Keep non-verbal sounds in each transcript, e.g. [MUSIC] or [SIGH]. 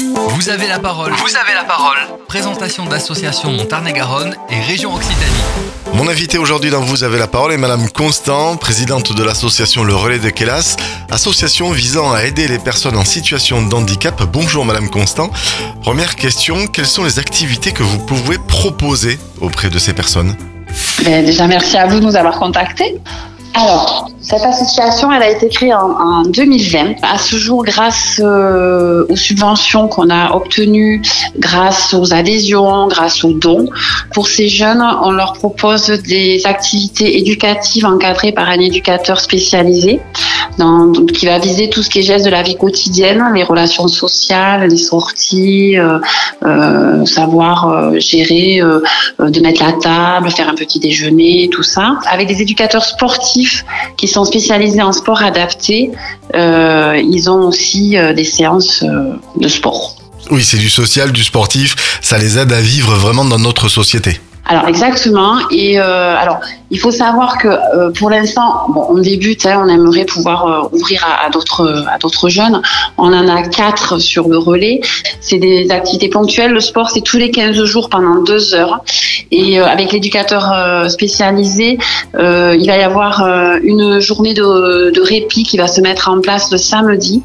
Vous avez la parole. Vous avez la parole. Présentation d'associations Montarné-Garonne et région Occitanie. Mon invité aujourd'hui dans Vous avez la parole est Madame Constant, présidente de l'association Le Relais de Kélas, association visant à aider les personnes en situation de handicap. Bonjour Madame Constant. Première question, quelles sont les activités que vous pouvez proposer auprès de ces personnes? Ben, déjà, merci à vous de nous avoir contactés. Alors, cette association, elle a été créée en, en 2020. À ce jour, grâce euh, aux subventions qu'on a obtenues, grâce aux adhésions, grâce aux dons, pour ces jeunes, on leur propose des activités éducatives encadrées par un éducateur spécialisé, donc, qui va viser tout ce qui est gestes de la vie quotidienne, les relations sociales, les sorties, euh, euh, savoir euh, gérer, de mettre la table, faire un petit déjeuner, tout ça. Avec des éducateurs sportifs qui sont spécialisés en sport adapté, ils ont aussi des séances de sport. Oui, c'est du social, du sportif, ça les aide à vivre vraiment dans notre société. Alors exactement. Et euh, alors, il faut savoir que euh, pour l'instant, bon, on débute. hein, on aimerait pouvoir euh, ouvrir à, d'autres à d'autres jeunes. On en a quatre sur le relais. C'est des activités ponctuelles. Le sport, c'est tous les 15 jours pendant deux heures. Et euh, avec l'éducateur euh, spécialisé, euh, il va y avoir une journée de, de répit qui va se mettre en place le samedi.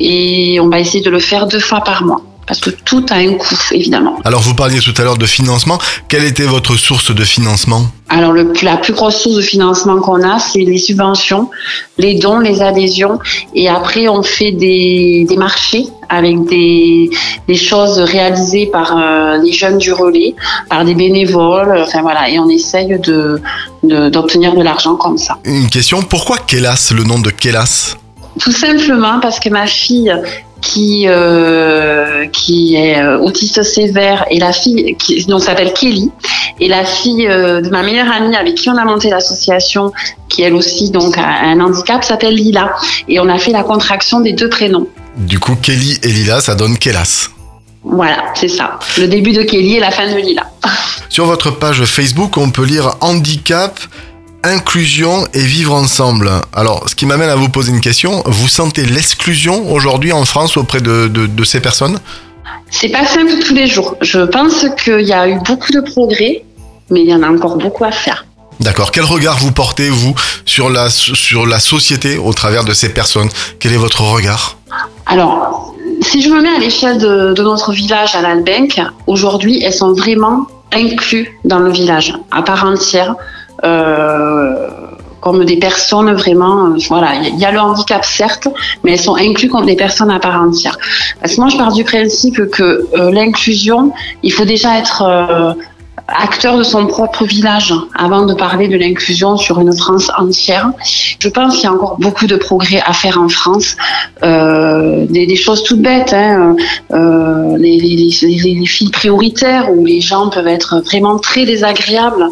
Et on va essayer de le faire deux fois par mois. Parce que tout a un coût, évidemment. Alors vous parliez tout à l'heure de financement. Quelle était votre source de financement? Alors, le, la plus grosse source de financement qu'on a, c'est les subventions, les dons, les adhésions. Et après, on fait des, des marchés avec des, des choses réalisées par euh, les jeunes du relais, par des bénévoles. Enfin, voilà. Et on essaye de, de- d'obtenir de l'argent comme ça. Une question, pourquoi Kélas, le nom de Kélas Tout simplement parce que ma fille qui euh, qui est euh, autiste sévère et la fille qui s'appelle Kelly et la fille euh, de ma meilleure amie avec qui on a monté l'association qui elle aussi donc a un handicap s'appelle Lila et on a fait la contraction des deux prénoms. Du coup, Kelly et Lila, ça donne Kélas. Voilà, c'est ça. Le début de Kelly et la fin de Lila. Sur votre page Facebook, on peut lire handicap, inclusion et vivre ensemble. Alors, ce qui m'amène à vous poser une question, vous sentez l'exclusion aujourd'hui en France auprès de, de- de ces personnes? C'est pas simple tous les jours. Je pense qu'il y a eu beaucoup de progrès, mais il y en a encore beaucoup à faire. D'accord. Quel regard vous portez, vous, sur la, sur la société au travers de ces personnes? Quel est votre regard? Alors, si je me mets à l'échelle de, de notre village à l'Albenque, aujourd'hui, elles sont vraiment incluses dans le village, à part entière, comme des personnes vraiment. euh, voilà, il y a le handicap certes, mais elles sont incluses comme des personnes à part entière. Parce que moi, je pars du principe que euh, l'inclusion, il faut déjà être euh, acteur de son propre village avant de parler de l'inclusion sur une France entière. Je pense qu'il y a encore beaucoup de progrès à faire en France. Euh, des, choses toutes bêtes, hein, euh, les, les, les, les filles prioritaires où les gens peuvent être vraiment très désagréables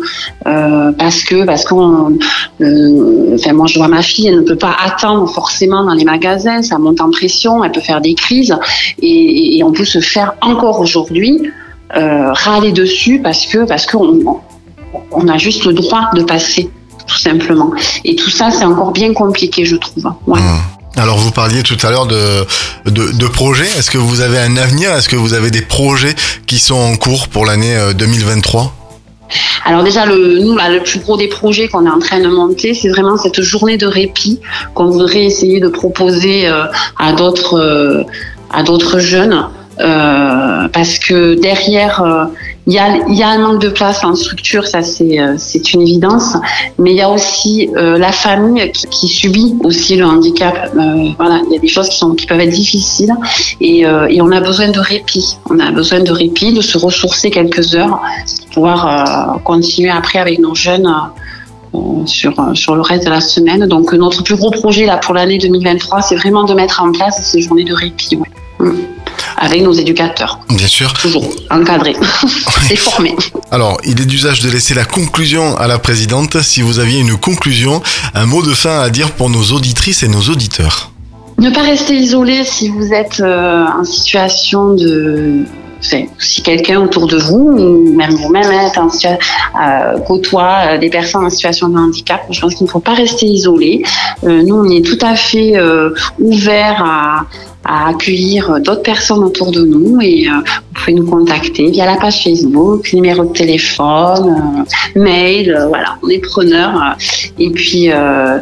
euh, parce que parce qu'on, enfin moi je vois ma fille, elle ne peut pas attendre forcément dans les magasins, ça monte en pression, elle peut faire des crises et on peut se faire encore aujourd'hui euh, râler dessus parce que parce qu'on on a juste le droit de passer tout simplement. Et tout ça, c'est encore bien compliqué, je trouve. Ouais. Hmm. Alors, vous parliez tout à l'heure de, de, de projets. Est-ce que vous avez un avenir? Est-ce que vous avez des projets qui sont en cours pour l'année euh, 2023 Alors déjà, le, nous, là, le plus gros des projets qu'on est en train de monter, c'est vraiment cette journée de répit qu'on voudrait essayer de proposer euh, à d'autres euh, à d'autres jeunes. Euh, parce que derrière, euh, il y, a, un manque de place en structure, ça c'est euh, une évidence, mais il y a aussi la famille qui, subit aussi le handicap. Voilà, il y a des choses qui peuvent être difficiles et, on a besoin de répit. On a besoin de répit, de se ressourcer quelques heures pour pouvoir continuer après avec nos jeunes. sur, le reste de la semaine. Donc notre plus gros projet là pour l'année 2023, c'est vraiment de mettre en place ces journées de répit. Mm. Avec nos éducateurs, Bien sûr. toujours encadrés [LAUGHS] et formés. Alors, il est d'usage de laisser la conclusion à la présidente. Si vous aviez une conclusion, un mot de fin à dire pour nos auditrices et nos auditeurs. Ne pas rester isolé si vous êtes euh, en situation de enfin, si quelqu'un autour de vous, ou même vous-même, euh, côtoie euh, des personnes en situation de handicap, je pense qu'il ne faut pas rester isolé. Euh, nous, on est tout à fait euh, ouvert à, à accueillir d'autres personnes autour de nous et euh, vous pouvez nous contacter via la page Facebook, numéro de téléphone, euh, mail, euh, voilà, on est preneurs. euh, et puis euh,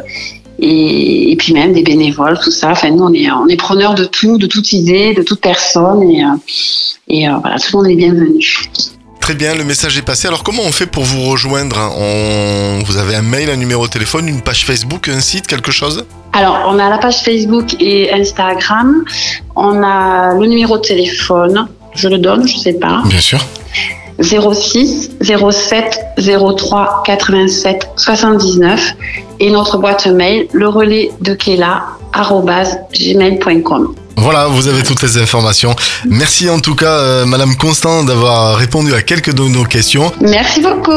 et, et puis même des bénévoles, tout ça. Enfin, nous, on est, on est preneurs de tout, de toute idée, de toute personne. Et, euh, et euh, voilà, tout le monde est bienvenu. Très bien, le message est passé. Alors comment on fait pour vous rejoindre on... Vous avez un mail, un numéro de téléphone, une page Facebook, un site, quelque chose Alors, on a la page Facebook et Instagram. On a le numéro de téléphone. Je le donne, je sais pas. Bien sûr. 06 07 03 87 79 et notre boîte mail le relais de Kela gmail.com. Voilà, vous avez toutes les informations. Merci en tout cas, euh, Madame Constant, d'avoir répondu à quelques de nos questions. Merci beaucoup.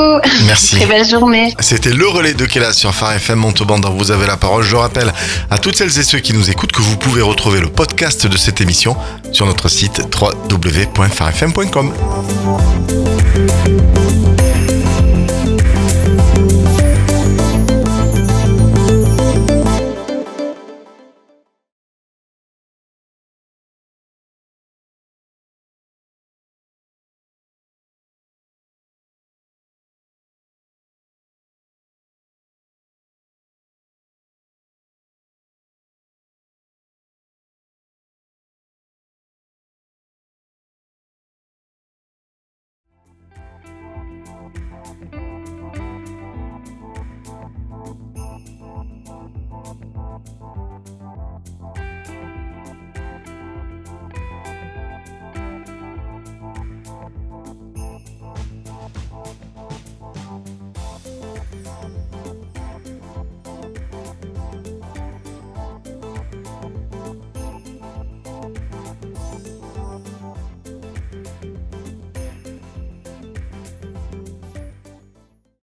Merci. Très belle journée. C'était le relais de Kela sur Phare FM Montauban dans Vous avez la parole. Je rappelle à toutes celles et ceux qui nous écoutent que vous pouvez retrouver le podcast de cette émission sur notre site www.farfm.com.